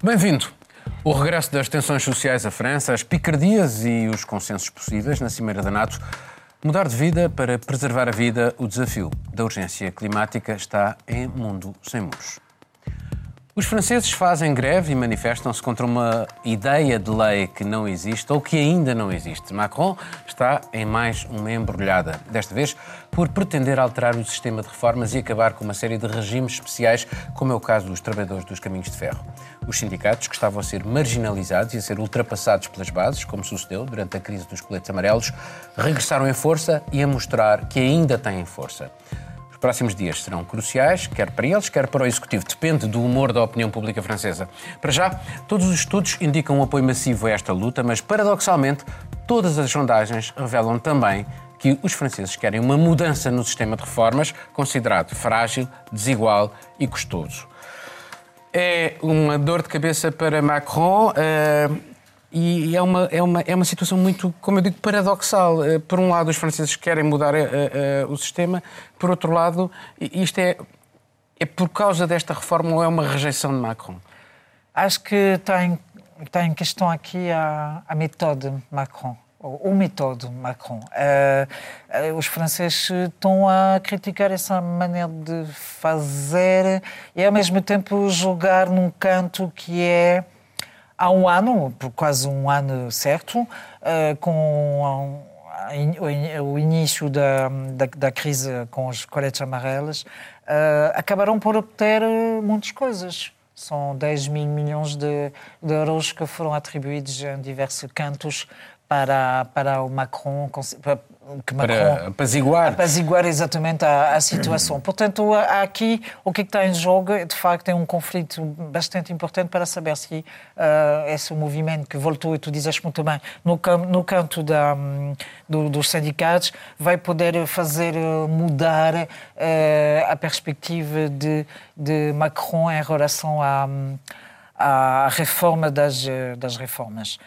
Bem-vindo. O regresso das tensões sociais à França, as picardias e os consensos possíveis na Cimeira da NATO. Mudar de vida para preservar a vida, o desafio da urgência climática está em mundo sem muros. Os franceses fazem greve e manifestam-se contra uma ideia de lei que não existe ou que ainda não existe. Macron está em mais uma embrulhada, desta vez por pretender alterar o sistema de reformas e acabar com uma série de regimes especiais, como é o caso dos trabalhadores dos caminhos de ferro. Os sindicatos, que estavam a ser marginalizados e a ser ultrapassados pelas bases, como sucedeu durante a crise dos coletes amarelos, regressaram em força e a mostrar que ainda têm força. Os próximos dias serão cruciais, quer para eles, quer para o Executivo. Depende do humor da opinião pública francesa. Para já, todos os estudos indicam um apoio massivo a esta luta, mas, paradoxalmente, todas as sondagens revelam também que os franceses querem uma mudança no sistema de reformas, considerado frágil, desigual e custoso. É uma dor de cabeça para Macron. Uh, e é uma, é, uma, é uma situação muito, como eu digo, paradoxal. Eh, por um lado, os franceses querem mudar a, o sistema, por outro lado, isto é, é por causa desta reforma ou é uma rejeição de Macron? Acho que está em, está em questão aqui a, a méthode Macron o método Macron. Uh, uh, os franceses estão a criticar essa maneira de fazer e, ao mesmo tempo, jogar num canto que é há um ano, por quase um ano certo, uh, com o início da, da, da, crise com os coletes amarelos, acabaram por obter muitas coisas. São 10 mil milhões de, de euros que foram atribuídos em diversos cantos para, para o Macron, que Macron para apaziguar. apaziguar exatamente a, a situação. Portanto, aqui o que está em jogo, de facto, é um conflito bastante importante para saber se uh, esse movimento que voltou, e tu dizes muito bem, no, no canto da, do, dos sindicatos, vai poder fazer mudar uh, a perspectiva de, de Macron em relação à, à reforma das, das reformas.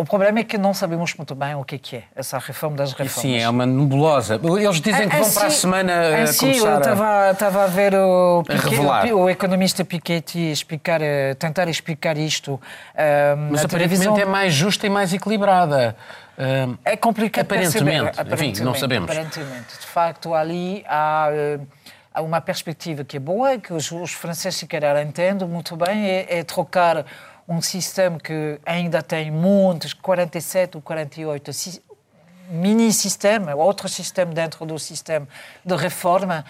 O problema é que não sabemos muito bem o que é, que é essa reforma das reformas. Sim, é uma nebulosa. Eles dizem que vão para a semana sim, começar eu estava, estava a ver o, Piquet, o, o, economista Piketty explicar, eh, tentar explicar isto. Um, Mas aparentemente televisão... é mais justa e mais equilibrada. Um, é complicado aparentemente, perceber. Aparentemente, enfim, não sabemos. Aparentemente. De facto, ali há... Uh, há uma perspectiva que é boa, que os, os franceses, se calhar, entendem muito bem, é, é trocar um sistema que ainda tem muitos, 47 ou 48 mini-sistema, outro sistema dentro do sistema de reforma,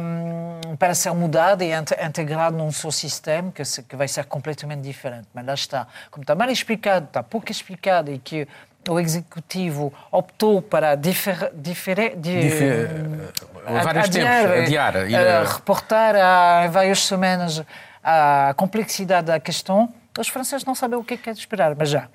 um, para ser mudado e integrado num só sistema que, se, que vai ser completamente diferente. Mas lá está. Como está mal explicado, está pouco explicado e que o Executivo optou para difer, difer, difer, vários adiar, tempos, adiar, adiar, reportar há várias semanas a complexidade da questão, os franceses não sabem o que é que é de esperar, mas já.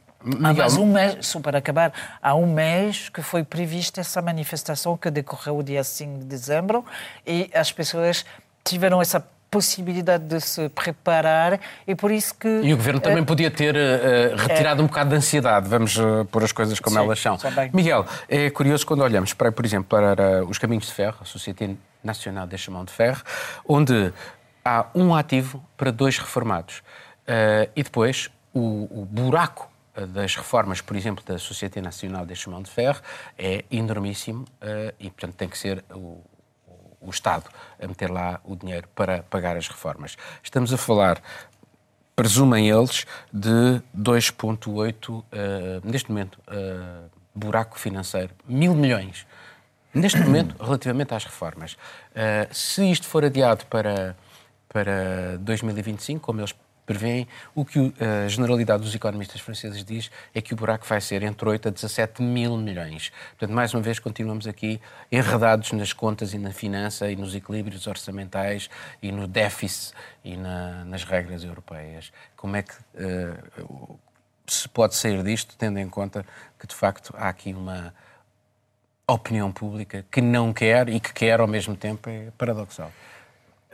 Há mais um mês, só para acabar, há um mês que foi prevista essa manifestação que decorreu o dia 5 de dezembro e as pessoas tiveram essa possibilidade de se preparar e por isso que... E o Governo também uh, podia ter uh, retirado uh, um bocado de ansiedade, vamos uh, pôr as coisas como sim, elas são. Miguel, é curioso quando olhamos, para, por exemplo, para os caminhos de ferro, a Sociedade Nacional de Chamão de Ferro, onde há um ativo para dois reformados. Uh, e depois, o, o, buraco das reformas, por exemplo, da Sociedade Nacional de Chamão de Ferro, é enormíssimo uh, e, portanto, tem que ser o, o Estado a meter lá o dinheiro para pagar as reformas. Estamos a falar presumem eles, de 2,8, uh, neste momento, uh, buraco financeiro, mil milhões. Neste momento, relativamente às reformas. Uh, se isto for adiado para, para 2025, como eles prevêem, o que a generalidade dos economistas franceses diz é que o buraco vai ser entre 8 a 17 mil milhões. Portanto, mais uma vez, continuamos aqui enredados nas contas e na finança e nos equilíbrios orçamentais e no déficit e na, nas regras europeias. Como é que uh, se pode sair disto, tendo em conta que, de facto, há aqui uma opinião pública que não quer e que quer ao mesmo tempo, é paradoxal.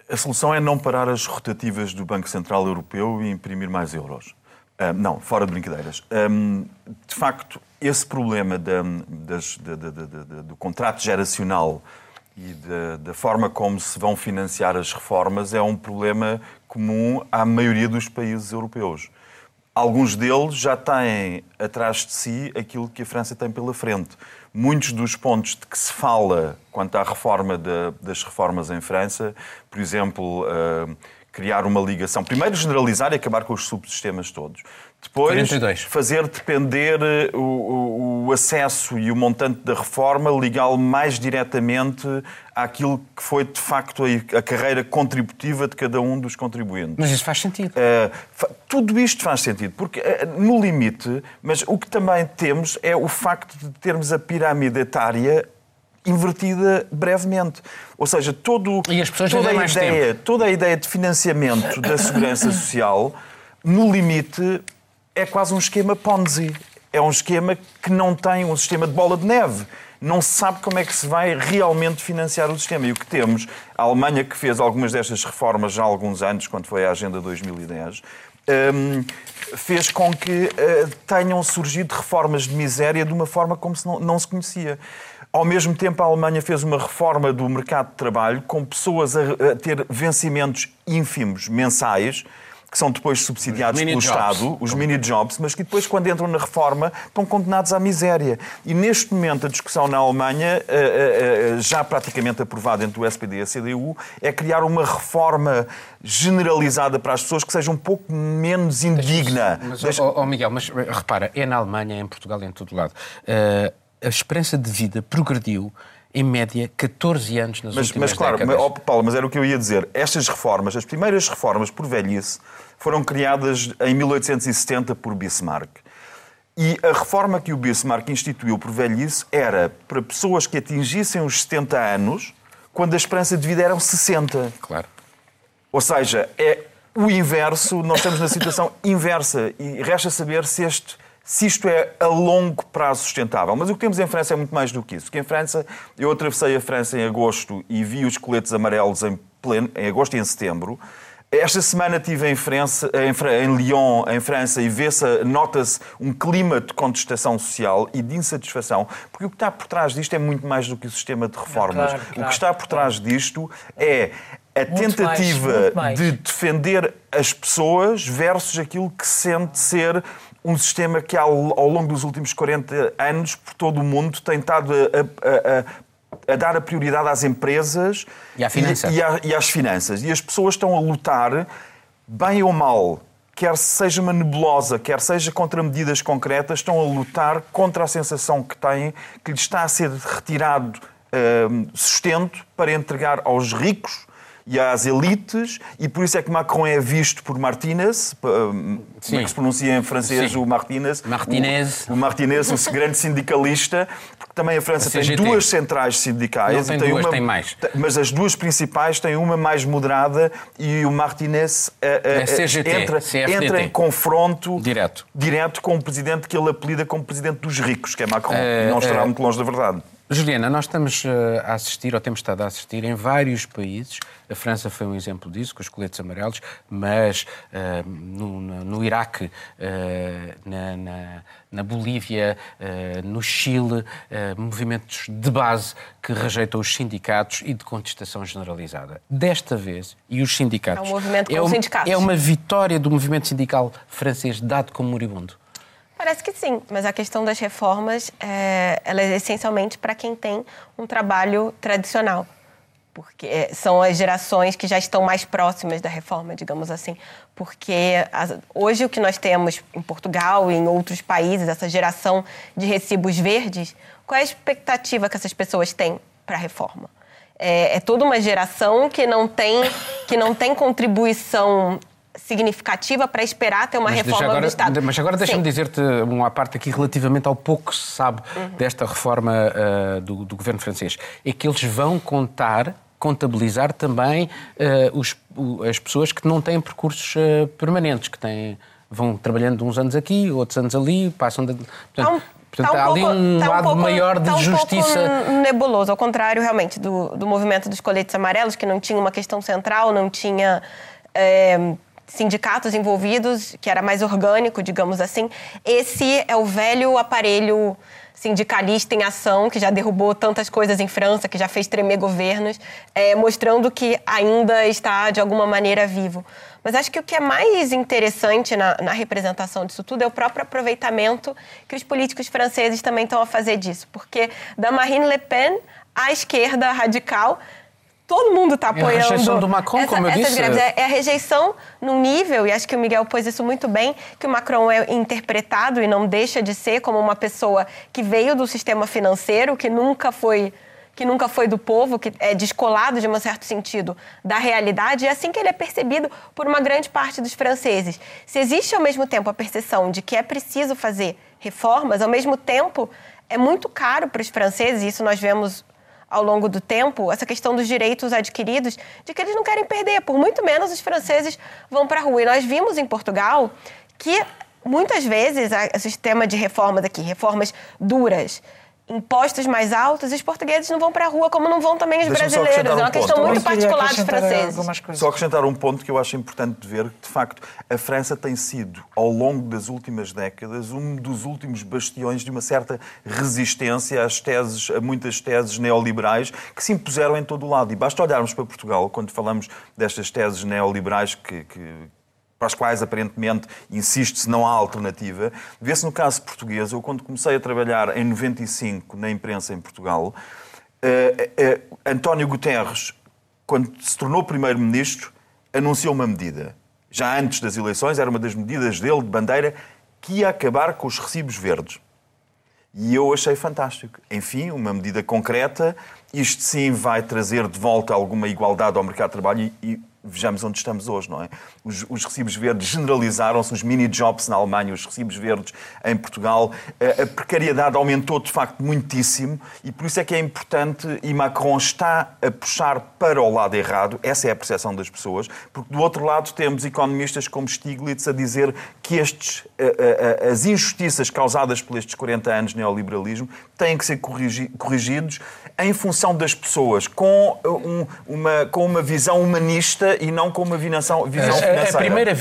A solução é não parar as rotativas do Banco Central Europeu e imprimir mais euros. Uh, não, fora de brincadeiras. Um, de facto, esse problema da, das, da, da, do contrato geracional e da, forma como se vão financiar as reformas é um problema comum à maioria dos países europeus. Alguns deles já têm atrás de si aquilo que a França tem pela frente. Muitos dos pontos de que se fala quanto à reforma de, das reformas em França, por exemplo, uh, criar uma ligação. Primeiro, generalizar e acabar com os subsistemas todos. Depois, 42. fazer depender eh, o, o, o, acesso e o montante da reforma, ligá-lo mais diretamente àquilo que foi, de facto, a, a, carreira contributiva de cada um dos contribuintes. Mas isso faz sentido. Uh, tudo isto faz sentido, porque, uh, no limite, mas o que também temos é o facto de termos a pirâmide etária invertida brevemente. Ou seja, todo, toda, a ideia, tempo. toda a ideia de financiamento da segurança social, no limite, é quase um esquema Ponzi. É um esquema que não tem um sistema de bola de neve. Não se sabe como é que se vai realmente financiar o sistema. E o que temos, a Alemanha, que fez algumas destas reformas já há alguns anos, quando foi a Agenda 2010, um, fez com que uh, tenham surgido reformas de miséria de uma forma como se não, não se conhecia. Ao mesmo tempo, a Alemanha fez uma reforma do mercado de trabalho com pessoas a, ter vencimentos ínfimos mensais que são depois subsidiados pelo jobs. Estado, os mini-jobs, mas que depois, quando entram na reforma, estão condenados à miséria. E neste momento, a discussão na Alemanha, eh, eh, eh, já praticamente aprovada entre o SPD e a CDU, é criar uma reforma generalizada para as pessoas que seja um pouco menos indigna. Mas, Deixa... oh, oh, Miguel, mas repara, é na Alemanha, é em Portugal, é em todo lado. A esperança de vida progrediu em média, 14 anos nas mas, últimas mas, claro, décadas. Mas, oh, Paulo, mas era o que eu ia dizer. Estas reformas, as primeiras reformas por velhice, foram criadas em 1870 por Bismarck. E a reforma que o Bismarck instituiu por velhice era para pessoas que atingissem os 70 anos, quando a esperança de vida eram 60. Claro. Ou seja, é o inverso, nós estamos na situação inversa e resta saber se este se isto é a longo prazo sustentável. Mas o que temos em França é muito mais do que isso. Que em França, eu atravessei a França em agosto e vi os coletes amarelos em pleno, em agosto e em setembro. Esta semana estive em, França, em, Lyon, em França, e vê-se, nota-se um clima de contestação social e de insatisfação, porque o que está por trás disto é muito mais do que o sistema de reformas. Claro, claro, o que está por trás disto é a muito tentativa mais, mais. de defender as pessoas versus aquilo que sente ser um sistema que ao, longo dos últimos 40 anos, por todo o mundo, tem estado a, a, a dar a prioridade às empresas e, à finança. E, e, a, e às finanças. E as pessoas estão a lutar, bem ou mal, quer seja uma nebulosa, quer seja contra medidas concretas, estão a lutar contra a sensação que têm que lhes está a ser retirado uh, sustento para entregar aos ricos e às elites, e por isso é que Macron é visto por Martinez, como é que se pronuncia em francês Sim. o Martinez? Martinez. O, o Martinez, o grande sindicalista, porque também a França a tem duas centrais sindicais. Não tem, tem duas, uma, tem mais. Mas as duas principais têm uma mais moderada e o Martinez é, é, CGT, entra, entra em confronto direto. direto com o presidente que ele apelida como presidente dos ricos, que é Macron, e não estará muito longe da verdade. Juliana, nós estamos eh, a assistir, ou temos estado a assistir, em vários países, a França foi um exemplo disso, com os coletes amarelos, mas uh, no, no, Iraque, uh, na, na, na, Bolívia, uh, no Chile, movimentos de base que rejeitam os sindicatos e de contestação generalizada. Desta vez, e os sindicatos... É um movimento com é um, sindicatos. É uma vitória do movimento sindical francês dado como moribundo. Parece que sim, mas a questão das reformas é, ela é essencialmente para quem tem um trabalho tradicional, porque é, são as gerações que já estão mais próximas da reforma, digamos assim. Porque as, hoje o que nós temos em Portugal e em outros países, essa geração de recibos verdes, qual é a expectativa que essas pessoas têm para a reforma? É, é toda uma geração que não tem, que não tem contribuição significativa para esperar ter uma mas reforma agora, do Estado. Mas agora deixa-me dizer-te uma parte aqui relativamente ao pouco que se sabe uhum. desta reforma uh, do, do, governo francês. É que eles vão contar, contabilizar também uh, os, as pessoas que não têm percursos uh, permanentes, que têm, vão trabalhando uns anos aqui, outros anos ali, passam de... Portanto, Portanto, tá um há ali um tá lado um pouco, maior de tá um justiça. Um nebuloso, ao contrário, realmente, do, do movimento dos coletes amarelos, que não tinha uma questão central, não tinha é, sindicatos envolvidos, que era mais orgânico, digamos assim. Esse é o velho aparelho sindicalista em ação, que já derrubou tantas coisas em França, que já fez tremer governos, é, mostrando que ainda está, de alguma maneira, vivo. Mas acho que o que é mais interessante na, na, representação disso tudo é o próprio aproveitamento que os políticos franceses também estão a fazer disso. Porque da Marine Le Pen à esquerda radical todo mundo está apoiando. É a rejeição do Macron, essa, como eu disse. Greves. É, é, a rejeição num nível, e acho que o Miguel pôs isso muito bem, que o Macron é interpretado e não deixa de ser como uma pessoa que veio do sistema financeiro, que nunca foi que nunca foi do povo, que é descolado de um certo sentido da realidade, e é assim que ele é percebido por uma grande parte dos franceses. Se existe ao mesmo tempo a percepção de que é preciso fazer reformas, ao mesmo tempo é muito caro para os franceses, isso nós vemos ao longo do tempo, essa questão dos direitos adquiridos, de que eles não querem perder. Por muito menos os franceses vão para a rua. E nós vimos em Portugal que muitas vezes o sistema de reformas aqui, reformas duras, impostos mais altos, os portugueses não vão para a rua, como não vão também os brasileiros. Um é uma questão muito particular dos franceses. Só acrescentar um ponto que eu acho importante de ver, de facto, a França tem sido, ao longo das últimas décadas, um dos últimos bastiões de uma certa resistência às teses, a muitas teses neoliberais que se impuseram em todo o lado. E basta olharmos para Portugal, quando falamos destas teses neoliberais que, que para as quais aparentemente insiste-se não há alternativa. Vê-se no caso português, eu quando comecei a trabalhar em 95 na imprensa em Portugal, uh, uh, António Guterres, quando se tornou primeiro-ministro, anunciou uma medida. Já antes das eleições, era uma das medidas dele de bandeira que ia acabar com os recibos verdes. E eu achei fantástico. Enfim, uma medida concreta. Isto sim vai trazer de volta alguma igualdade ao mercado de trabalho e, vejamos onde estamos hoje, não é? Os, os recibos verdes generalizaram-se, os mini-jobs na Alemanha, os recibos verdes em Portugal. A, a, precariedade aumentou, de facto, muitíssimo e por isso é que é importante, e Macron está a puxar para o lado errado, essa é a percepção das pessoas, porque do outro lado temos economistas como Stiglitz a dizer que estes, a, as injustiças causadas por estes 40 anos de neoliberalismo têm que ser corrigidos em função das pessoas, com, um, uma, com uma visão humanista e não com uma visão, visão financeira. A, primeira,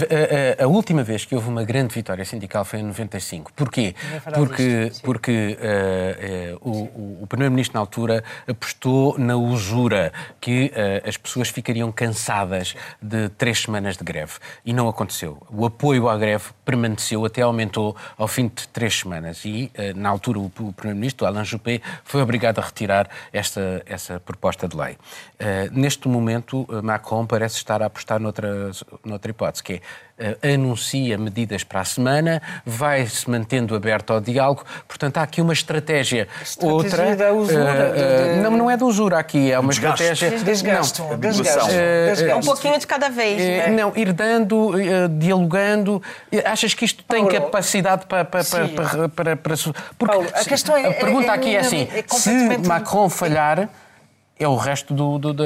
a, a, última vez que houve uma grande vitória sindical foi em 95. Porquê? Porque, porque uh, uh, o, o Primeiro-Ministro, na altura, apostou na usura, que uh, as pessoas ficariam cansadas de três semanas de greve. E não aconteceu. O apoio à greve permaneceu, até aumentou ao fim de três semanas. E, na altura, o, o Primeiro-Ministro, Alain Juppé, foi obrigado a retirar esta, essa proposta de lei. Uh, neste momento, Macron parece estar a apostar noutra, noutra hipótese, que é uh, anuncia medidas para a semana, vai-se mantendo aberto ao diálogo. Portanto, há aqui uma estratégia. estratégia outra. Da usura, uh, de... Não, não é da usura aqui, é uma desgaste. estratégia. Desgaste. Não, desgaste. Uh, um pouquinho de cada vez. Né? Não, ir dando, dialogando. Achas que isto tem Paulo, capacidade para. para, para, para, para, porque Paulo, a, questão é, a pergunta é, aqui é, é assim: é se Macron falhar, é o resto do, do, do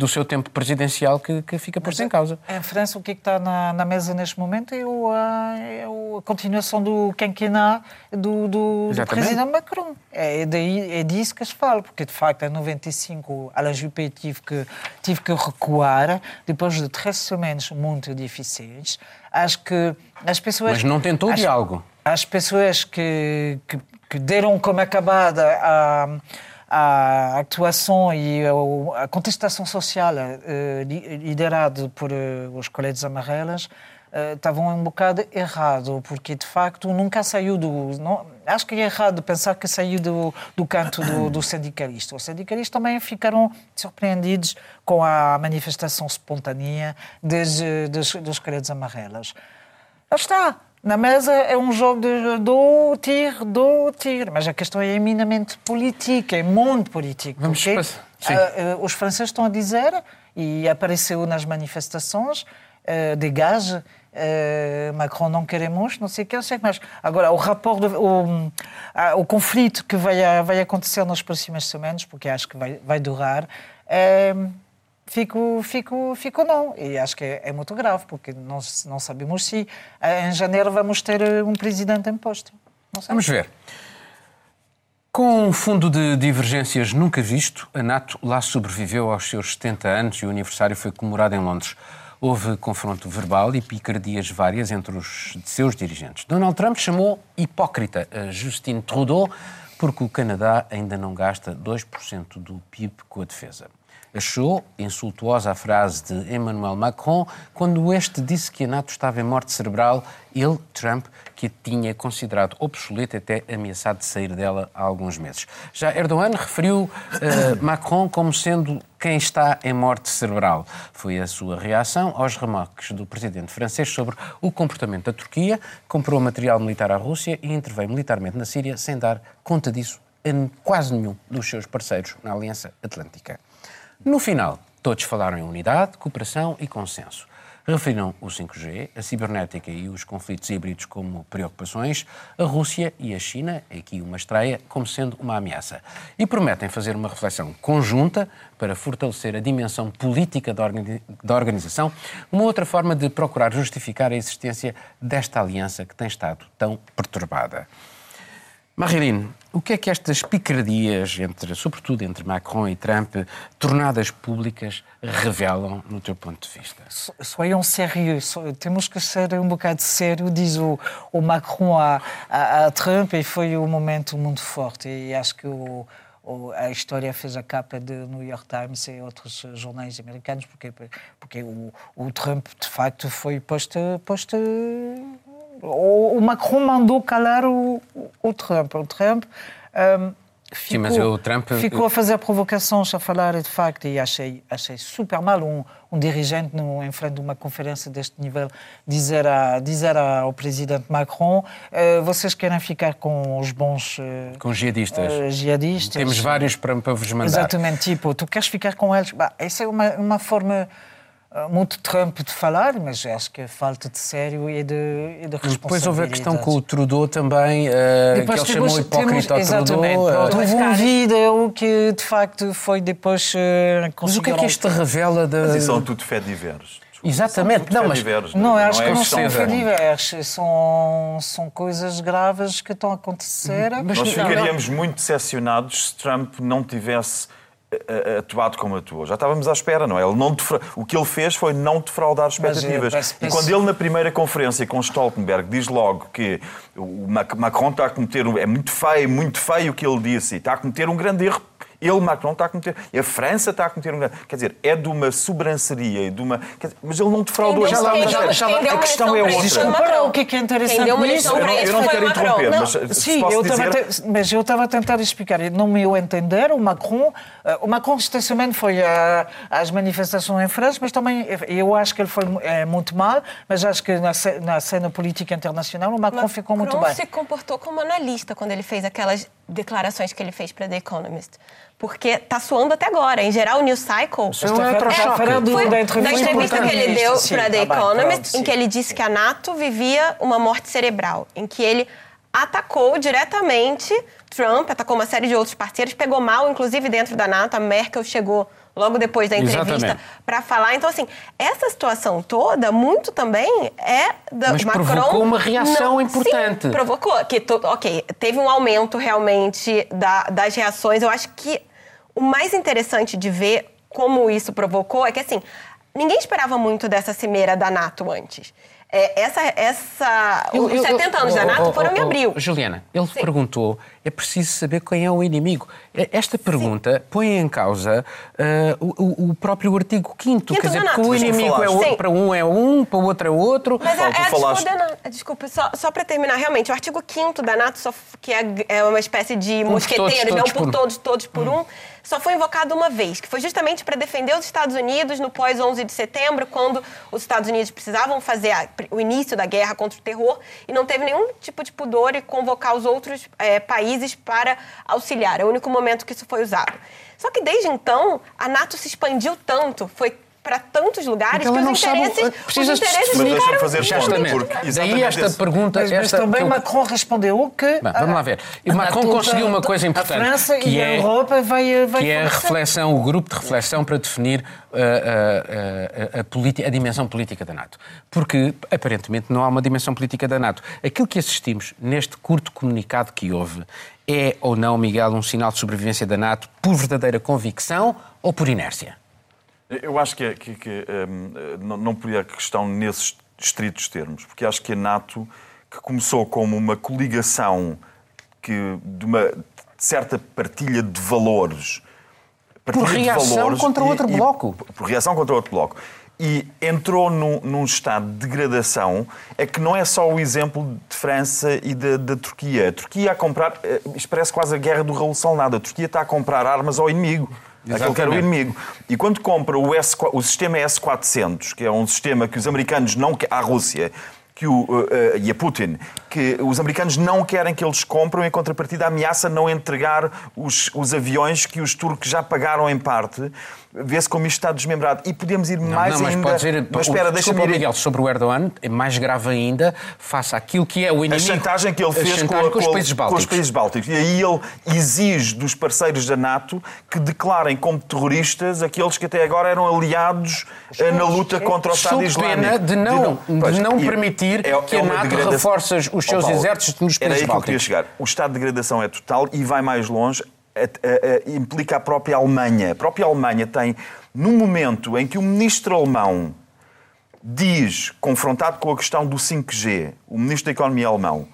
do seu tempo presidencial que, que fica posto em causa. Em França, o que, é que está na, na, mesa neste momento é, o, a, é a continuação do quinquennat do, do, do presidente Macron. É, daí, é disso que se fala, porque de facto em 95 Alain Juppé tive que, tive que recuar depois de três semanas muito difíceis. Acho que as pessoas. Mas não tentou as, diálogo. As pessoas que, que, que deram como acabada a a atuação e a contestação social eh, liderada por eh, os coletes amarelos eh, estavam um bocado errado, porque de facto nunca saiu do. Não, acho que é errado pensar que saiu do, do canto do, do sindicalista. Os sindicalistas também ficaram surpreendidos com a manifestação espontânea dos, dos, dos. Lá está. Na mesa é um jogo de do tiro, do tiro, mas a questão é eminamente política, é muito política. Vamos porque, uh, os franceses estão a dizer, e apareceu nas manifestações, uh, dégage, uh, Macron não queremos, não sei o que, não sei o que mais. Agora, o rapport, o, o conflito que vai, vai acontecer nas próximas semanas, porque acho que vai, vai durar, fico, fico, fico não. E acho que é, é muito grave, porque nós não sabemos se eh, em janeiro vamos ter eh, um presidente em posto. Vamos ver. Com um fundo de divergências nunca visto, a NATO lá sobreviveu aos seus 70 anos e o aniversário foi comemorado em Londres. Houve confronto verbal e picardias várias entre os seus dirigentes. Donald Trump chamou hipócrita a Justin Trudeau porque o Canadá ainda não gasta 2% do PIB com a defesa. Achou insultuosa a frase de Emmanuel Macron quando este disse que a NATO estava em morte cerebral, ele, Trump, que a tinha considerado obsoleta até ameaçado de sair dela há alguns meses. Já Erdogan referiu uh, Macron como sendo quem está em morte cerebral. Foi a sua reação aos remarques do presidente francês sobre o comportamento da Turquia, comprou material militar à Rússia e interveio militarmente na Síria sem dar conta disso a quase nenhum dos seus parceiros na Aliança Atlântica. No final, todos falaram em unidade, cooperação e consenso. Referiram o 5G, a cibernética e os conflitos híbridos como preocupações, a Rússia e a China, aqui uma estreia, como sendo uma ameaça. E prometem fazer uma reflexão conjunta para fortalecer a dimensão política da organização, uma outra forma de procurar justificar a existência desta aliança que tem estado tão perturbada. Marilyn, o que é que estas picardias, entre, sobretudo entre Macron e Trump, tornadas públicas, revelam no teu ponto de vista? Soyons sérieux, temos que ser um bocado sério, diz o, o Macron a, a, a, Trump, e foi um momento muito forte. E acho que o, o, a história fez a capa do New York Times e outros jornais americanos, porque, porque o, o Trump, de facto, foi posto, posto o, Macron mandou calar o, o Trump. O Trump um, ficou, Sim, Trump... ficou a fazer provocações, a falar de facto, e achei, achei super mal um, um dirigente no, em frente de uma conferência deste nível dizer, a, dizer ao presidente Macron uh, vocês querem ficar com os bons... Uh, com jihadistas. Uh, jihadistas. Temos vários para, para vos mandar. Exatamente, tipo, tu queres ficar com eles? Bah, essa é uma, uma forma muito Trump de falar, mas acho que é falta de sério e de, e de responsabilidade. Depois houve a questão com o Trudeau também, uh, que ele chamou hipócrita ao exatamente, Trudeau. Uh, houve um vídeo que de facto foi depois uh, Mas o que é que isto revela da... Mas isso são tudo fé diversos. Exatamente, não, mas diversos, não, não, acho não que é não são fé diversos, são, são coisas graves que estão a acontecer. Mas Nós ficaríamos muito decepcionados se Trump não tivesse atuado como atuou. Já estávamos à espera, não é? Ele não defra... O que ele fez foi não defraudar expectativas. Mas, mas, e quando ele, na primeira conferência com Stoltenberg, diz logo que o Macron está a cometer... É muito feio, muito feio o que ele disse, está a cometer um grande erro ele, Macron, está a cometer. A França está a cometer um grande. Quer dizer, é de uma sobranceria e de uma. Dizer, mas ele não defraudou. Já lá, a questão é outra. Desculpa, o que é que é interessante nisso? Eu não, eu não quero interromper, não. mas. Sim, eu dizer... mas eu estava a tentar explicar. No meu entender, o Macron. Eh, o Macron, recentemente, foi às manifestações em França, mas também. Eu acho que ele foi muito mal, mas acho que na, na cena política internacional o Macron, Macron ficou muito bem. Macron se comportou como analista quando ele fez aquelas declarações que ele fez para The Economist porque tá suando até agora. Em geral, o News Cycle Isso é, é, foi, da entrevista que ele deu para The tá Economist, em que ele disse que a NATO vivia uma morte cerebral, em que ele atacou diretamente Trump, atacou uma série de outros parceiros, pegou mal, inclusive dentro da NATO. A Merkel chegou logo depois da entrevista para falar. Então, assim, essa situação toda, muito também é da Mas Macron. provocou uma reação não, importante. Sim, provocou. Que, ok, teve um aumento realmente da, das reações. Eu acho que o mais interessante de ver como isso provocou é que, assim, ninguém esperava muito dessa cimeira da NATO antes. É, essa, essa, eu, os 70 eu, anos da NATO foram em abril. Juliana, ele Sim. perguntou, é preciso saber quem é o inimigo. Esta pergunta Sim. põe em causa uh, o, o, próprio artigo 5 quer dizer, que o inimigo é outro, para um é um, para o outro é outro. Mas é, é falaste... Desculpa, só, só para terminar, realmente, o artigo 5 da NATO, só, que é, é uma espécie de um mosqueteiros, não por, por todos, todos por hum. um, só foi invocado uma vez, que foi justamente para defender os Estados Unidos no pós-11 de setembro, quando os Estados Unidos precisavam fazer a, o início da guerra contra o terror e não teve nenhum tipo de pudor em convocar os outros é, países para auxiliar. É o único momento que isso foi usado. Só que desde então, a NATO se expandiu tanto, foi para tantos lugares então, que os interesses, sabe, precisa os interesses mas ficaram... fazer justamente. Porque, Daí esta esse. pergunta... Mas, esta, também eu... Macron respondeu que... Bem, vamos lá ver. E Macron conseguiu uma coisa importante. A França que e é, a Europa vai... vai que é a reflexão, o grupo de reflexão para definir uh, uh, uh, a, a dimensão política da NATO. Porque, aparentemente, não há uma dimensão política da NATO. Aquilo que assistimos neste curto comunicado que houve é ou não, Miguel, um sinal de sobrevivência da NATO por verdadeira convicção ou por inércia? Eu acho que, que, que um, não, não podia a questão nesses estritos termos, porque acho que a NATO, que começou como uma coligação que, de uma certa partilha de valores. Por reação valores contra outro e, bloco. E, por reação contra outro bloco. E entrou num, num, estado de degradação, é que não é só o exemplo de França e da, da Turquia. A Turquia a comprar, eh, isto parece quase a guerra do Raul Salnado, a Turquia está a comprar armas ao inimigo. Aquele que era o inimigo. E quando compra o, S, o sistema S-400, que é um sistema que os americanos não... à Rússia, que o, uh, uh, e a Putin, que os americanos não querem que eles compram, em contrapartida ameaça não entregar os, os aviões que os turcos já pagaram em parte vê-se como isto está desmembrado. E podemos ir não, mais não, mas ainda... Pode ser, mas espera, deixa-me ir... Miguel, sobre o Erdogan, é mais grave ainda, face àquilo que é o inimigo... A chantagem que ele fez com, a, com, os países com, os países bálticos. E aí ele exige dos parceiros da NATO que declarem como terroristas aqueles que até agora eram aliados eh, na luta contra o Estado Islâmico. pena de não, de não, de não permitir é, que é a NATO degradação... reforce os seus oh, exércitos nos países Era aí que eu queria chegar. O estado de degradação é total e vai mais longe implica a própria Alemanha. A própria Alemanha tem, no momento em que o ministro alemão diz, confrontado com a questão do 5G, o ministro da Economia alemão,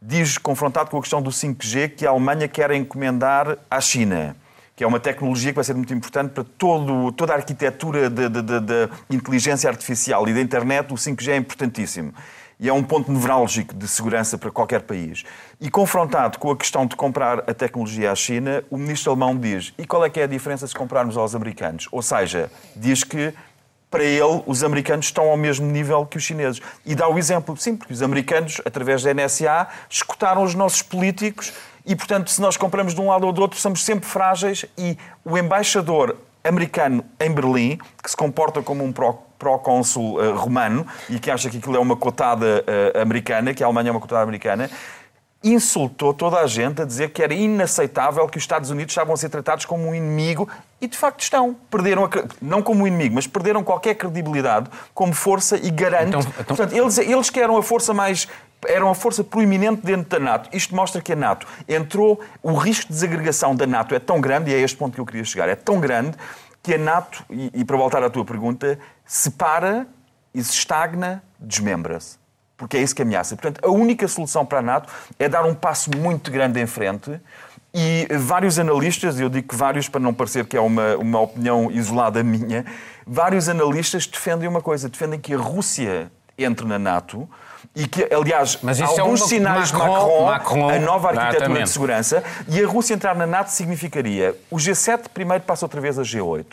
diz, confrontado com a questão do 5G, que a Alemanha quer encomendar à China, que é uma tecnologia que vai ser muito importante para todo, toda a arquitetura da inteligência artificial e da internet. O 5G é importantíssimo e é um ponto nevrálgico de segurança para qualquer país. E confrontado com a questão de comprar a tecnologia à China, o ministro alemão diz: e qual é que é a diferença se comprarmos aos americanos? Ou seja, diz que para ele os americanos estão ao mesmo nível que os chineses. E dá o exemplo, sim, porque os americanos, através da NSA, escutaram os nossos políticos e, portanto, se nós compramos de um lado ou do outro, somos sempre frágeis e o embaixador americano em Berlim, que se comporta como um procônsul uh, romano e que acha que aquilo é uma cotada uh, americana, que a Alemanha é uma cotada americana, insultou toda a gente a dizer que era inaceitável que os Estados Unidos estavam a ser tratados como um inimigo e de facto estão. Perderam, a, não como um inimigo, mas perderam qualquer credibilidade como força e garante. Então, então... Portanto, eles, eles que eram a força mais eram a força proeminente dentro da NATO. Isto mostra que a NATO entrou, o risco de desagregação da NATO é tão grande, e é este ponto que eu queria chegar, é tão grande que a NATO, e, e para voltar à tua pergunta, separa e se estagna, desmembra-se. Porque é isso que ameaça. Portanto, a única solução para a NATO é dar um passo muito grande em frente. E vários analistas, eu digo vários para não parecer que é uma, uma opinião isolada minha, vários analistas defendem uma coisa: defendem que a Rússia entre na NATO e que, aliás, Mas há alguns é uma... sinais Macron, de Macron, Macron, a nova arquitetura exatamente. de segurança, e a Rússia entrar na NATO significaria o G7 primeiro passa outra vez a G8.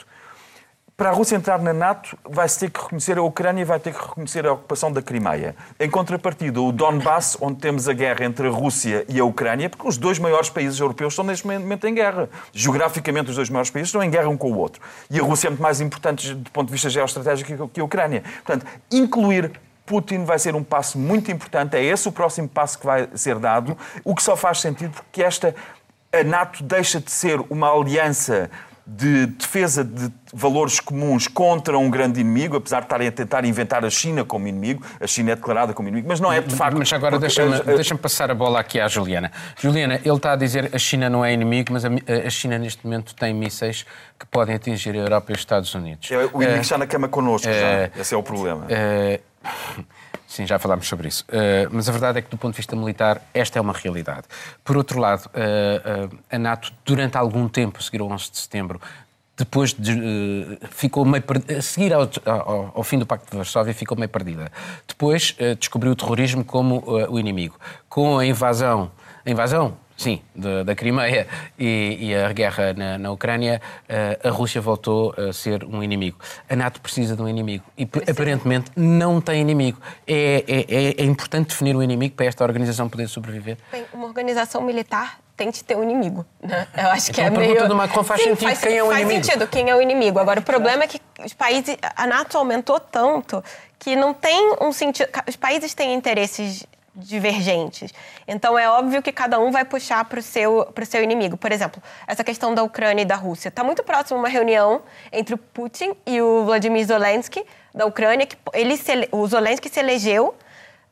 Para a Rússia entrar na NATO, vai-se ter que reconhecer a Ucrânia e vai ter que reconhecer a ocupação da Crimeia. Em contrapartida, o Donbass, onde temos a guerra entre a Rússia e a Ucrânia, porque os dois maiores países europeus estão neste momento em guerra. Geograficamente, os dois maiores países estão em guerra um com o outro. E a Rússia é muito mais importante do ponto de vista geoestratégico que a Ucrânia. Portanto, incluir Putin vai ser um passo muito importante, é esse o próximo passo que vai ser dado, o que só faz sentido porque esta a NATO deixa de ser uma aliança de defesa de valores comuns contra um grande inimigo, apesar de estarem a tentar inventar a China como inimigo. A China é declarada como inimigo, mas não é de facto. Mas agora deixa-me deixa passar a bola aqui à Juliana. Juliana, ele está a dizer que a China não é inimigo, mas a, China neste momento tem mísseis que podem atingir a Europa e os Estados Unidos. É, o inimigo uh, está na cama connosco uh, já. Esse é o problema. Uh, Sim, já falámos sobre isso. Uh, mas a verdade é que, do ponto de vista militar, esta é uma realidade. Por outro lado, uh, uh, a NATO, durante algum tempo, a seguir ao 11 de setembro, depois de, ficou meio a seguir ao, ao, ao, fim do Pacto de Varsóvia, ficou meio perdida. Depois descobriu o terrorismo como o inimigo. Com a invasão, a invasão Sim, de, da Crimeia e, e, a guerra na, na Ucrânia, eh, a Rússia voltou a ser um inimigo. A NATO precisa de um inimigo e aparentemente não tem inimigo. É, é, é, é importante definir um inimigo para esta organização poder sobreviver? Bem, uma organização militar tem de ter um inimigo. Né? Eu acho então, que é a pergunta meio... do Macron faz Sim, sentido faz, quem é o faz inimigo. Faz sentido quem é o inimigo. Agora, o problema é que os países... A NATO aumentou tanto que não tem um sentido... Os países têm interesses divergentes. Então é óbvio que cada um vai puxar para o seu, seu inimigo. Por exemplo, essa questão da Ucrânia e da Rússia. Está muito próximo uma reunião entre o Putin e o Vladimir Zelensky da Ucrânia, que ele se, o Zelensky se elegeu,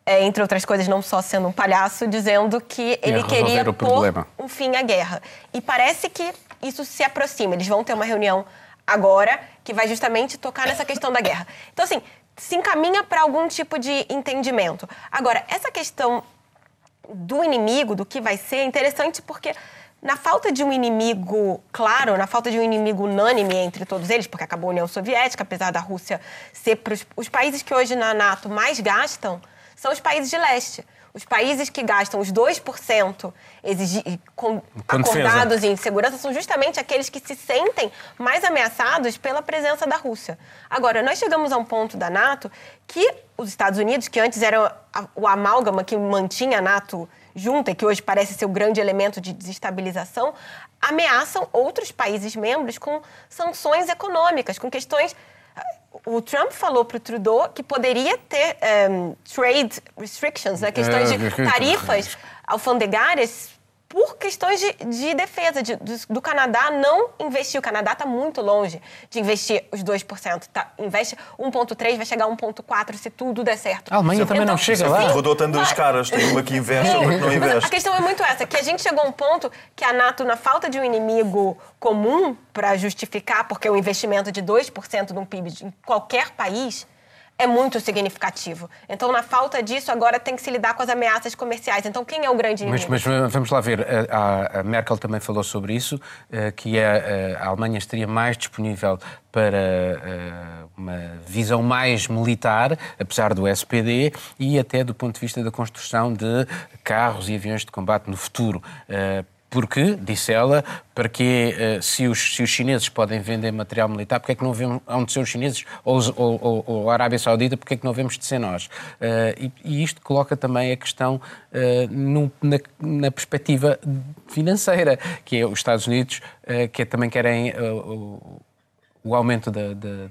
é, entre outras coisas, não só sendo um palhaço, dizendo que ele queria pôr um fim à guerra. E parece que isso se aproxima. Eles vão ter uma reunião agora, que vai justamente tocar nessa questão da guerra. Então, assim, se encaminha para algum tipo de entendimento. Agora, essa questão do inimigo, do que vai ser, é interessante porque na falta de um inimigo claro, na falta de um inimigo unânime entre todos eles, porque acabou a União Soviética, apesar da Rússia ser pros, os países que hoje na NATO mais gastam são os países de leste. Os países que gastam os 2% exigi, com, acordados em segurança são justamente aqueles que se sentem mais ameaçados pela presença da Rússia. Agora, nós chegamos a um ponto da NATO que os Estados Unidos, que antes era o amálgama que mantinha a NATO junta, que hoje parece ser o grande elemento de desestabilização, ameaçam outros países membros com sanções econômicas, com questões o Trump falou para o Trudeau que poderia ter um, trade restrictions, né, questões de é, tarifas alfandegárias por questões de, de defesa de, de, do Canadá não investir. O Canadá está muito longe de investir os 2%. Tá, investe 1,3%, vai chegar a 1,4% se tudo der certo. A Alemanha também então, não chega lá. O Rodou tem duas caras. Tem uma que investe outra que não investe. A questão é muito essa, que a gente chegou a um ponto que a NATO, na falta de um inimigo comum para justificar, porque o investimento de 2% no PIB em qualquer país é muito significativo. Então, na falta disso, agora tem que se lidar com as ameaças comerciais. Então, quem é o grande inimigo? Mas, mas vamos lá ver. A, a, Merkel também falou sobre isso, eh, que a, eh, a Alemanha estaria mais disponível para eh, uma visão mais militar, apesar do SPD, e até do ponto de vista da construção de carros e aviões de combate no futuro porque, disse ela, para que eh, se os, se os chineses podem vender material militar, porque é que não vemos onde são os chineses ou, ou, ou, a Arábia Saudita, porque é que não vemos de ser nós? Uh, e, e, isto coloca também a questão uh, no, na, na, perspectiva financeira, que é os Estados Unidos, que também querem o, o aumento da, da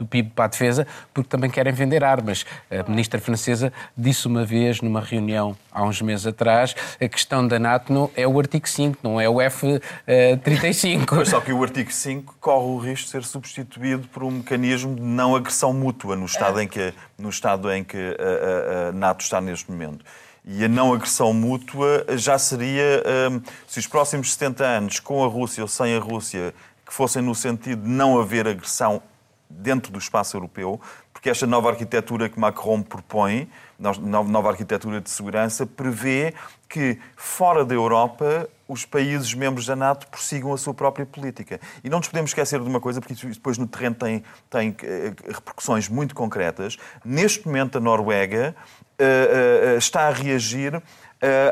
do PIB para a defesa, porque também querem vender armas. A ministra francesa disse uma vez, numa reunião há uns meses atrás, a questão da NATO não é o artigo 5, não é o F-35. Só que o artigo 5 corre o risco de ser substituído por um mecanismo de não agressão mútua no estado em que, no estado em que a, a, a NATO está neste momento. E a não agressão mútua já seria, hum, se os próximos 70 anos, com a Rússia ou sem a Rússia, que fossem no sentido de não haver agressão dentro do espaço europeu, porque esta nova arquitetura que Macron propõe, nova arquitetura de segurança, prevê que fora da Europa os países membros da NATO prossigam a sua própria política. E não nos podemos esquecer de uma coisa, porque isso depois no terreno tem, tem eh, repercussões muito concretas. Neste momento, a Noruega uh, uh, está a reagir uh,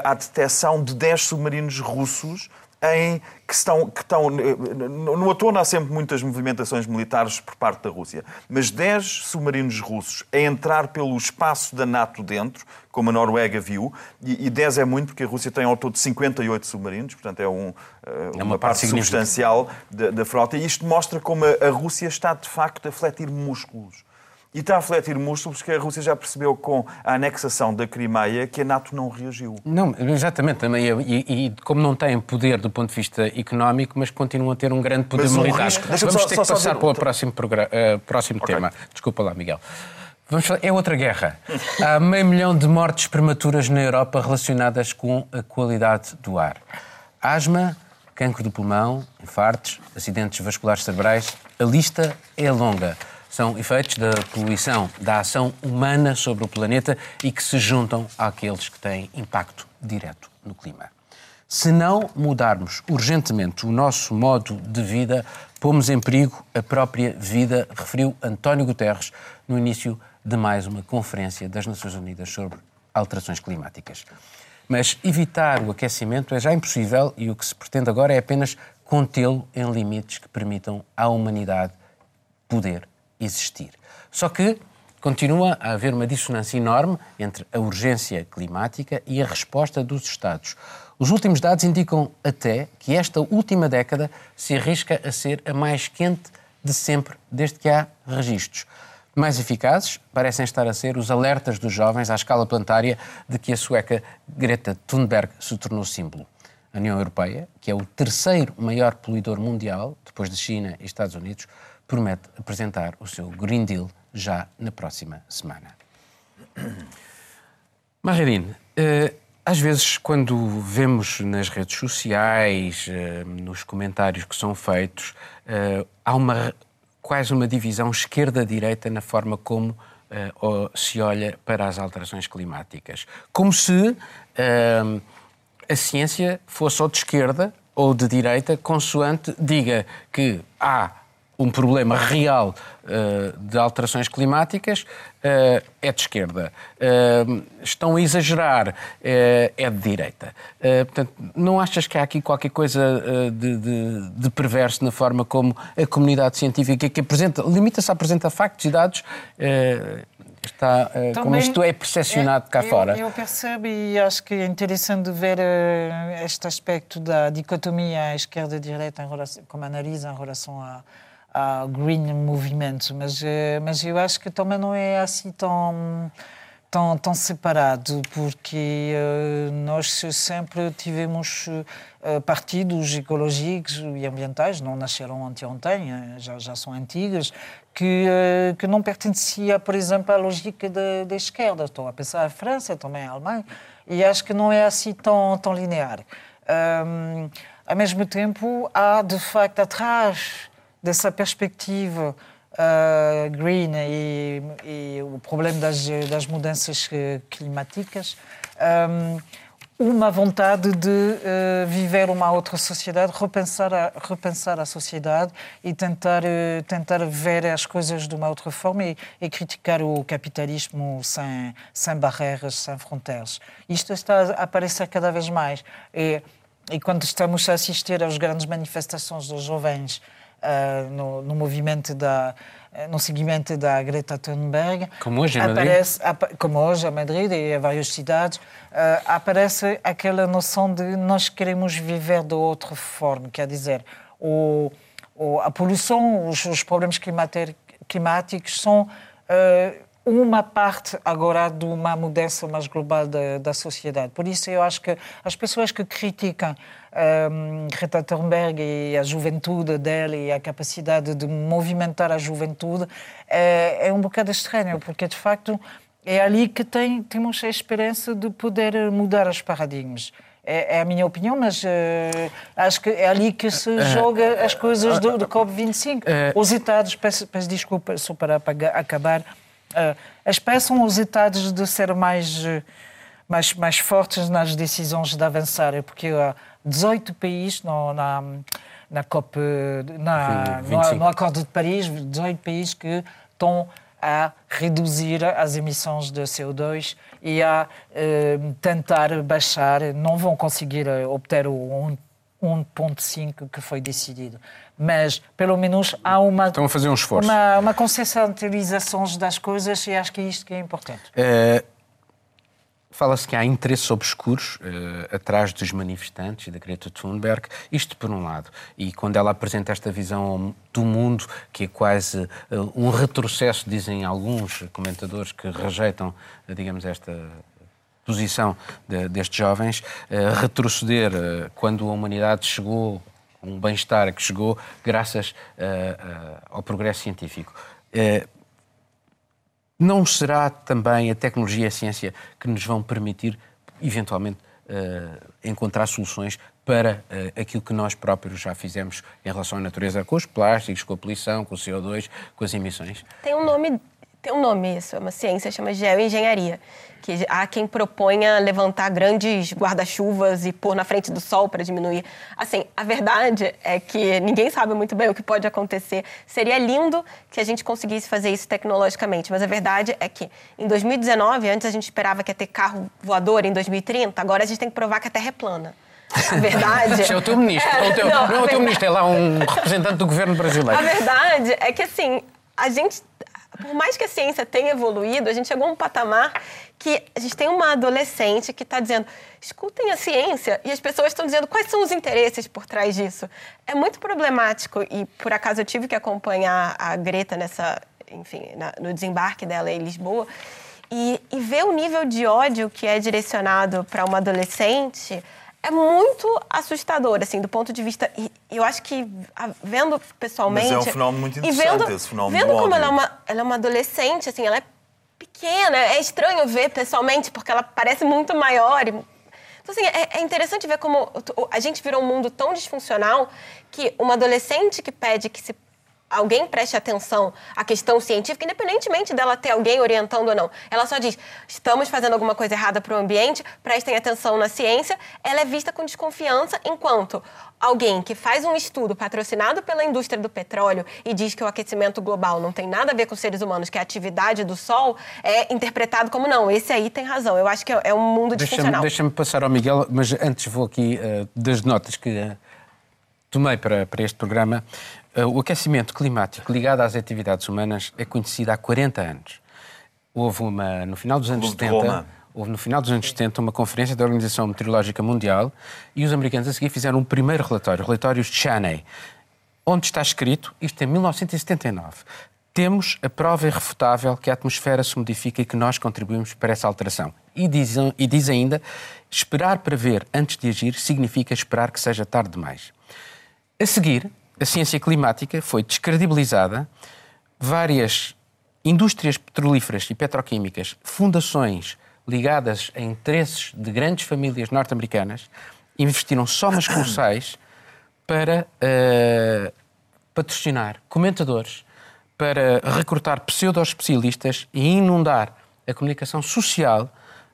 à detecção de 10 submarinos russos em que estão, que estão no outono há sempre muitas movimentações militares por parte da Rússia, mas 10 submarinos russos a entrar pelo espaço da NATO dentro, como a Noruega viu, e, 10 é muito porque a Rússia tem ao todo 58 submarinos, portanto é, um, eh, uma, uma, parte, parte substancial da, da, frota, e isto mostra como a, a Rússia está de facto a fletir músculos e está a refletir músculos que a Rússia já percebeu com a anexação da Crimeia que a NATO não reagiu. Não, exatamente. Também, e, e como não têm poder do ponto de vista económico, mas continuam a ter um grande poder mas militar. Risco... Vamos só, ter só, que passar para o próximo, uh, próximo okay. tema. Desculpa lá, Miguel. Vamos falar, é outra guerra. Há meio milhão de mortes prematuras na Europa relacionadas com a qualidade do ar. Asma, cancro do pulmão, infartos, acidentes vasculares cerebrais. A lista é longa são efeitos da poluição, da ação humana sobre o planeta e que se juntam àqueles que têm impacto direto no clima. Se não mudarmos urgentemente o nosso modo de vida, pomos em perigo a própria vida, referiu António Guterres no início de mais uma conferência das Nações Unidas sobre alterações climáticas. Mas evitar o aquecimento é já impossível e o que se pretende agora é apenas contê-lo em limites que permitam à humanidade poder existir. Só que continua a haver uma dissonância enorme entre a urgência climática e a resposta dos Estados. Os últimos dados indicam até que esta última década se arrisca a ser a mais quente de sempre, desde que há registros. Mais eficazes parecem estar a ser os alertas dos jovens à escala planetária de que a sueca Greta Thunberg se tornou símbolo. A União Europeia, que é o terceiro maior poluidor mundial, depois de China e Estados Unidos, promete apresentar o seu Green Deal já na próxima semana. Marredine, uh, às vezes, quando vemos nas redes sociais, uh, nos comentários que são feitos, uh, há uma, quase uma divisão esquerda-direita na forma como se olha para as alterações climáticas. Como se a ciência fosse ou de esquerda ou de direita, consoante diga que há um problema real uh, de alterações climáticas, uh, é de esquerda. Uh, estão a exagerar, é de direita. portanto, não achas que há aqui qualquer coisa de, de, de, perverso na forma como a comunidade científica que apresenta, limita-se a apresentar factos e dados está, uh, como isto é percepcionado é, cá eu, fora. Eu percebo e acho que é interessante ver uh, este aspecto da dicotomia esquerda-direita como analisa em relação a, a green movimento, mas, uh, mas eu acho que também não é assim tão tão, tão separado, porque uh, nós sempre tivemos uh, partidos ecológicos e ambientais, não nasceram anteontem, já, já são antigas, que, que não pertencia, por exemplo, à lógica da esquerda. Estou a pensar a França, também a Alemanha, e acho que não é assim tão, tão linear. Um, ao mesmo tempo, há de facto atrás dessa perspectiva uh, green e, e, o problema das, das mudanças climáticas, um, uma vontade de uh, viver uma outra sociedade, repensar a, repensar a sociedade e tentar, uh, tentar ver as coisas de uma outra forma e, e, criticar o capitalismo sem, sem barreiras, sem fronteiras. Isto está a aparecer cada vez mais. E, e quando estamos a assistir às grandes manifestações dos jovens uh, no, no, movimento da eh, no seguimento da Greta Thunberg. Como hoje em aparece, Madrid? Como hoje em Madrid e em várias cidades, uh, aparece aquela noção de nós queremos viver de outra forma, quer dizer, o, o a poluição, os, os problemas climáticos são uh, uma parte agora de uma mudança mais global da, da sociedade. Por isso eu acho que as pessoas que criticam um, Greta Thunberg e a juventude dela e a capacidade de movimentar a juventude é, é um bocado estranho, porque de facto é ali que tem, temos a esperança de poder mudar os paradigmas. É, é, a minha opinião, mas uh, acho que é ali que se eh, joga as coisas do, do COP25. Uh, os Estados, peço, peço desculpa só para acabar, uh, as peças são os Estados de ser mais, mais, mais fortes nas decisões de avançar, porque 18 países no, na, na COP, na, no, no, Acordo de Paris, 18 países que estão a reduzir as emissões de CO2 e a eh, tentar baixar, não vão conseguir eh, obter o 1.5 que foi decidido. Mas, pelo menos, há uma... Estão a fazer um esforço. Uma, uma consciencialização das coisas e acho que é isto que é importante. É Fala-se que há interesses obscuros uh, atrás dos manifestantes e da Greta Thunberg, isto por um lado. E quando ela apresenta esta visão do mundo, que é quase uh, um retrocesso, dizem alguns comentadores que rejeitam, uh, digamos, esta posição de, destes jovens, retroceder quando a humanidade chegou, um bem-estar que chegou graças ao progresso científico. Não será também a tecnologia e a ciência que nos vão permitir, eventualmente, uh, encontrar soluções para uh, aquilo que nós próprios já fizemos em relação à natureza, com os plásticos, com a poluição, com o CO2, com as emissões? Tem um nome tem um nome isso, é uma ciência, chama geoengenharia, que há quem proponha levantar grandes guarda-chuvas e pôr na frente do sol para diminuir. Assim, a verdade é que ninguém sabe muito bem o que pode acontecer. Seria lindo que a gente conseguisse fazer isso tecnologicamente, mas a verdade é que em 2019, antes a gente esperava que ia ter carro voador em 2030, agora a gente tem que provar que a Terra é plana. A verdade. é o teu ministro. É, o teu, não, não é o teu ministro, é lá um representante do governo brasileiro. A verdade é que, assim, a gente por mais que a ciência tenha evoluído, a gente chegou a um patamar que a gente tem uma adolescente que está dizendo: escutem a ciência, e as pessoas estão dizendo quais são os interesses por trás disso. É muito problemático, e por acaso eu tive que acompanhar a Greta nessa, enfim, na, no desembarque dela em Lisboa. E, e ver o nível de ódio que é direcionado para uma adolescente é muito assustador, assim, do ponto de vista. E eu acho que, vendo pessoalmente. Mas é um fenómeno muito interessante, vendo, esse fenómeno Vendo como ela é, uma, ela é uma adolescente, assim, ela é pequena. É estranho ver pessoalmente, porque ela parece muito maior. Então, assim, é, é interessante ver como a gente virou um mundo tão disfuncional que uma adolescente que pede que se alguém preste atenção à questão científica, independentemente dela ter alguém orientando ou não. Ela só diz: estamos fazendo alguma coisa errada para o ambiente, prestem atenção na ciência. Ela é vista com desconfiança, enquanto alguém que faz um estudo patrocinado pela indústria do petróleo e diz que o aquecimento global não tem nada a ver com os seres humanos, que é a atividade do Sol, é interpretado como não. Esse aí tem razão. Eu acho que é um mundo disfuncional. Deixa-me passar ao Miguel, mas antes vou aqui uh, das notas que uh, tomei para, para este programa. Uh, o aquecimento climático ligado às atividades humanas é conhecido há 40 anos. Houve uma, no final dos anos 70, houve no final dos anos 70 uma conferência da Organização Meteorológica Mundial e os americanos a seguir fizeram um primeiro relatório, relatórios Chaney, onde está escrito, isto é 1979, temos a prova irrefutável que a atmosfera se modifica e que nós contribuímos para essa alteração. E diz, e diz ainda, esperar para ver antes de agir significa esperar que seja tarde demais. A seguir, a ciência climática foi descredibilizada, várias indústrias petrolíferas e petroquímicas, fundações ligadas a interesses de grandes famílias norte-americanas, investiram somas colossais para uh, patrocinar comentadores, para recrutar pseudo-especialistas e inundar a comunicação social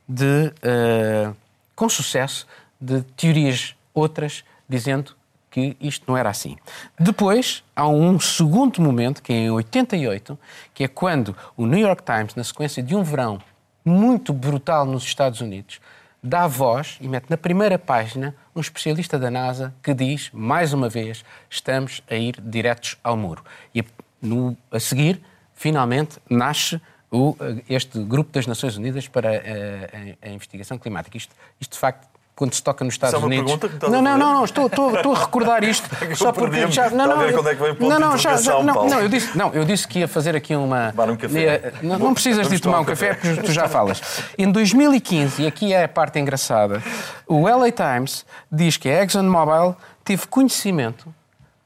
de, uh, com sucesso de teorias outras dizendo que isto não era assim. Depois, há um segundo momento, que é em 88, que é quando o New York Times, na sequência de um verão muito brutal nos Estados Unidos, dá voz e mete na primeira página um especialista da NASA que diz, mais uma vez, estamos a ir diretos ao muro. E no, a seguir, finalmente, nasce o, este grupo das Nações Unidas para a, a, a investigação climática. Isto, isto, de facto, quando se toca nos Estados é Unidos. Não, não, não, não, estou, estou, estou a recordar isto. só porque já, não, não, é vem não, não, já, já, não, não, eu disse, não, eu disse que ia fazer aqui uma. Tomar um café. Não, não precisas de tomar um café, porque tu já falas. Em 2015, e aqui é a parte engraçada, o LA Times diz que a ExxonMobil teve conhecimento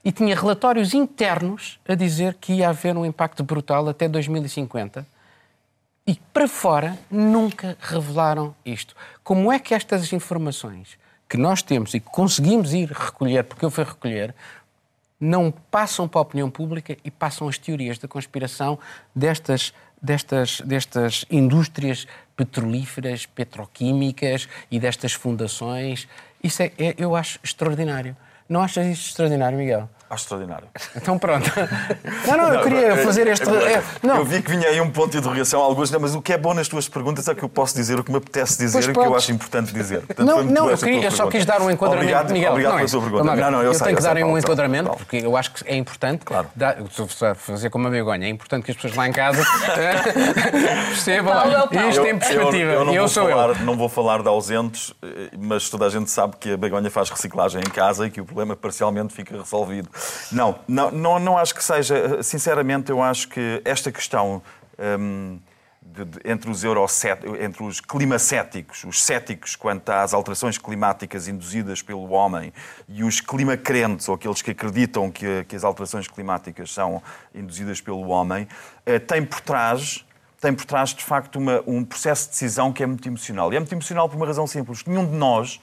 e tinha relatórios internos a dizer que ia haver um impacto brutal até 2050 e para fora nunca revelaram isto. Como é que estas informações que nós temos e que conseguimos ir recolher, porque eu fui recolher, não passam para a opinião pública e passam as teorias da conspiração destas, destas, destas indústrias petrolíferas, petroquímicas e destas fundações. Isso é, é eu acho extraordinário. Não achas isso extraordinário, Miguel? Acho extraordinário. Então pronto. Não, não, eu queria fazer este. É, não. Eu vi que vinha aí um ponto de interrogação, alguns, mas o que é bom nas tuas perguntas é que eu posso dizer o que me apetece dizer e o que eu acho importante dizer. Portanto, não, não, eu, queria, eu só quis dar um enquadramento. Obrigado, Miguel, obrigado não, pela sua pergunta. Não, não, eu, eu sei, tenho que dar sei, um enquadramento, Paulo. porque eu acho que é importante. Claro. Dar, fazer como a vergonha, é importante que as pessoas lá em casa percebam isto em perspectiva. Eu, eu, não eu sou falar, eu. Não vou falar de ausentes, mas toda a gente sabe que a vergonha faz reciclagem em casa e que o problema parcialmente fica resolvido. Não, não, não, acho que seja. Sinceramente, eu acho que esta questão. Hum, de, de, entre os entre os climacéticos, os céticos quanto às alterações climáticas induzidas pelo homem e os climacrentes, ou aqueles que acreditam que, que as alterações climáticas são induzidas pelo homem, eh, tem por trás tem por trás, de facto, uma, um processo de decisão que é muito emocional. E é muito emocional por uma razão simples. Nenhum de nós,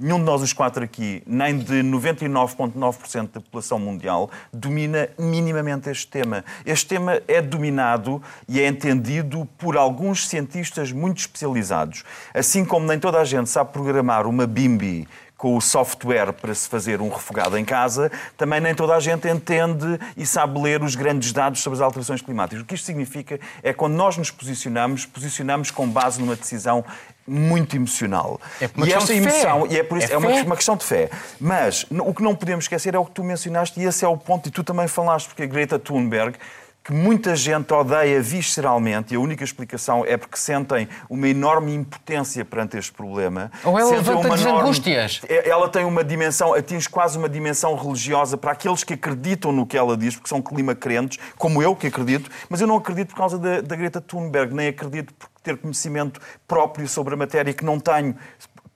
nenhum de nós os quatro aqui, nem de 99,9% da população mundial, domina minimamente este tema. Este tema é dominado e é entendido por alguns cientistas muito especializados. Assim como nem toda a gente sabe programar uma BIMBI com o software para se fazer um refogado em casa, também nem toda a gente entende e sabe ler os grandes dados sobre as alterações climáticas. O que isto significa é que quando nós nos posicionamos, posicionamos com base numa decisão muito emocional. É uma e essa emoção, e é por isso, é, é uma, uma, questão de fé. Mas o que não podemos esquecer é o que tu mencionaste, e esse é o ponto, e tu também falaste, porque a Greta Thunberg que muita gente odeia visceralmente e a única explicação é porque sentem uma enorme impotência perante este problema. Ou ela levanta-lhes enorme... angústias. É, ela tem uma dimensão, atinge quase uma dimensão religiosa para aqueles que acreditam no que ela diz, porque são clima crentes, como eu que acredito, mas eu não acredito por causa da, da Greta Thunberg, nem acredito por ter conhecimento próprio sobre a matéria que não tenho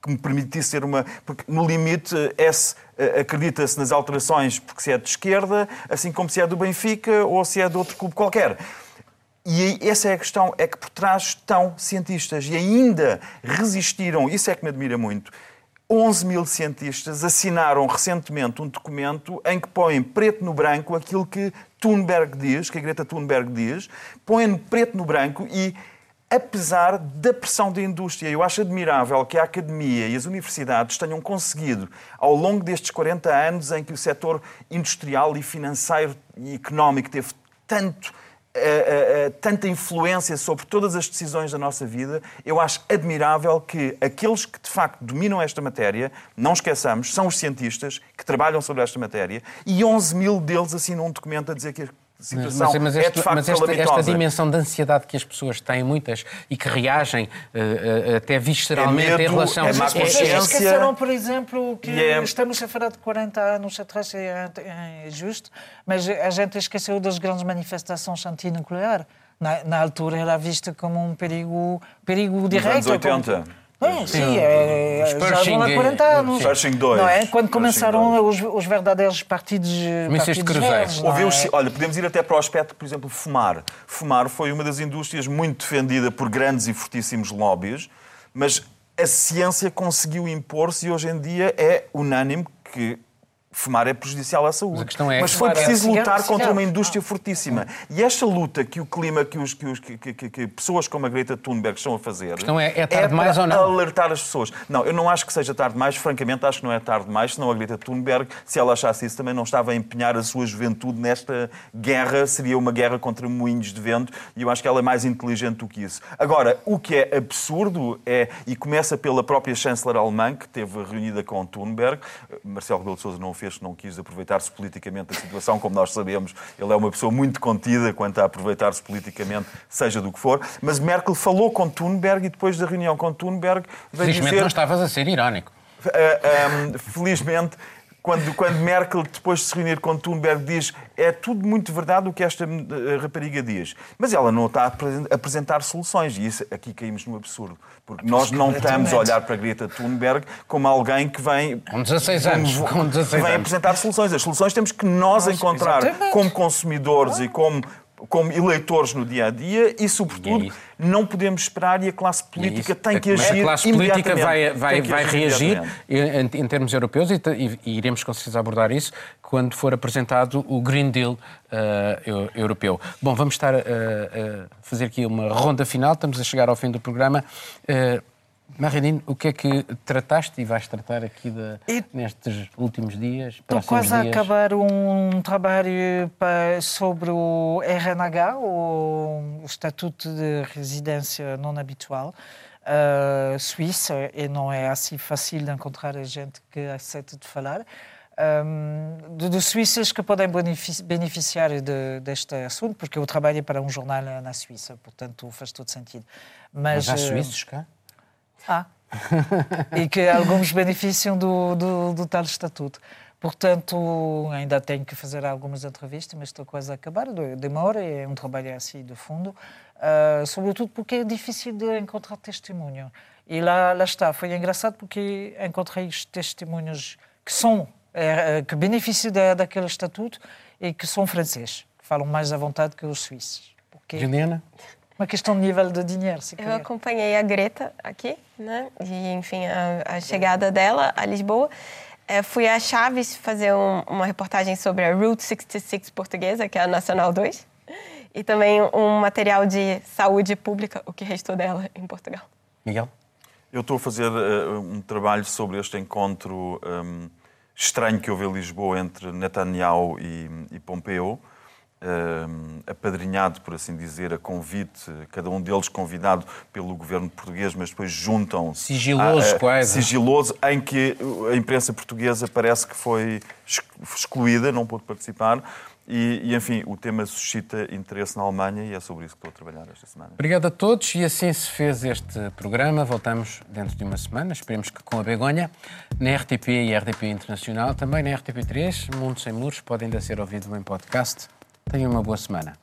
que me permitisse ser uma. Porque, no limite, S eh, acredita-se nas alterações porque se é de esquerda, assim como se é do Benfica ou se é de outro clube qualquer. E essa é a questão, é que por trás estão cientistas e ainda resistiram, isso é que me admira muito, 11 mil cientistas assinaram recentemente um documento em que põem preto no branco aquilo que Thunberg diz, que a Greta Thunberg diz, põem preto no branco e apesar da pressão da indústria. Eu acho admirável que a academia e as universidades tenham conseguido, ao longo destes 40 anos em que o setor industrial e financeiro e económico teve tanto Uh, uh, tanta influência sobre todas as decisões da nossa vida, eu acho admirável que aqueles que de facto dominam esta matéria, não esqueçamos, são os cientistas que trabalham sobre esta matéria e 11 mil deles assinam um documento a dizer que situação mas, mas, é de facto mas esta, esta, dimensão de ansiedade que as pessoas têm, muitas, e que reagem uh, até visceralmente é medo, em relação é má consciência. Esqueceram, por exemplo, que é... estamos a falar de 40 anos atrás, é, é justo, mas a gente esqueceu das grandes manifestações antinucleares. Na, na altura era vista como um perigo, perigo direto. Nos anos 80. Como, Sim, sim, é, já vão há 40 anos. Pershing 2. Não é? Quando começaram os, os, verdadeiros partidos, partidos de cruzeiros. É? Olha, podemos ir até para o aspecto, por exemplo, fumar. Fumar foi uma das indústrias muito defendida por grandes e fortíssimos lobbies, mas a ciência conseguiu impor-se e hoje em dia é unânime que fumar é prejudicial à saúde. Mas, é Mas foi preciso é lutar contra uma indústria fortíssima. E esta luta que o clima, que, os, que, os, que, que, que pessoas como a Greta Thunberg estão a fazer. Então é, é tarde é demais ou não? alertar as pessoas. Não, eu não acho que seja tarde demais, francamente acho que não é tarde demais, senão a Greta Thunberg, se ela achasse isso, também não estava a empenhar a sua juventude nesta guerra, seria uma guerra contra moinhos de vento, e eu acho que ela é mais inteligente do que isso. Agora, o que é absurdo é, e começa pela própria chanceler alemã, que esteve reunida com Thunberg, Marcelo Rebelo de Sousa não o fez, não quis aproveitar-se politicamente da situação, como nós sabemos, ele é uma pessoa muito contida quanto a aproveitar-se politicamente, seja do que for. Mas Merkel falou com Thunberg e depois da reunião com Thunberg veio Felizmente dizer... não estavas a ser irónico. Uh, um, felizmente quando, quando Merkel, depois de se reunir com Thunberg, diz é tudo muito verdade o que esta eh, rapariga diz. Mas ela não está a apresentar soluções. E isso, aqui caímos no absurdo. Porque nós não estamos a olhar para Greta Thunberg como alguém que vem... Com 16 anos. Com 16 que vem anos. apresentar soluções. As soluções temos que nós encontrar exatamente. como consumidores e como como eleitores no dia a dia e, sobretudo, é não podemos esperar e a classe política é tem que agir. A classe política vai, vai, vai reagir em, em, termos europeus e, e, iremos com certeza abordar isso quando for apresentado o Green Deal uh, europeu. Bom, vamos estar a, a, fazer aqui uma ronda final, estamos a chegar ao fim do programa. Uh, Marilene, o que é que trataste e vais tratar aqui de, nestes últimos dias? Estou quase dias? a acabar um trabalho para, sobre o RNH, o, o Estatuto de Residência Não Habitual, uh, Suíça, e não é assim fácil de encontrar a gente que aceita de falar. Um, de, de suíças que podem beneficiar de, deste assunto, porque eu trabalho para um jornal na Suíça, portanto faz todo sentido. Mas, Mas há suíços cá? Há. e que alguns beneficiam do, do, do, tal estatuto. Portanto, ainda tenho que fazer algumas entrevistas, mas estou quase a acabar. Demora, é um trabalho assim de fundo, uh, sobretudo porque é difícil de encontrar testemunho. E lá, lá está, foi engraçado porque encontrei testemunhos que são, é, que beneficiam da, daquele estatuto e que são franceses, que falam mais à vontade que os suíços. Porque... Juliana? Uma questão de nível de dinheiro, se Eu acompanhei a Greta aqui, né? E, enfim, a, a chegada dela a Lisboa. É, fui a Chaves fazer um, uma reportagem sobre a Route 66 portuguesa, que é a Nacional 2. E também um material de saúde pública, o que restou dela em Portugal. Miguel? Eu estou a fazer uh, um trabalho sobre este encontro um, estranho que houve em Lisboa entre Netanyahu e, e Pompeo uh, apadrinhado, por assim dizer, a convite, cada um deles convidado pelo governo português, mas depois juntam-se. Sigiloso, a, quase. Sigiloso, em que a imprensa portuguesa parece que foi excluída, não pôde participar. E, e, enfim, o tema suscita interesse na Alemanha e é sobre isso que estou a trabalhar esta semana. Obrigado a todos e assim se fez este programa. Voltamos dentro de uma semana, esperemos que com a Begonha, na RTP e RTP Internacional, também na RTP3, Mundo Sem Muros, pode ainda ser ouvido em podcast. Tenha uma boa semana.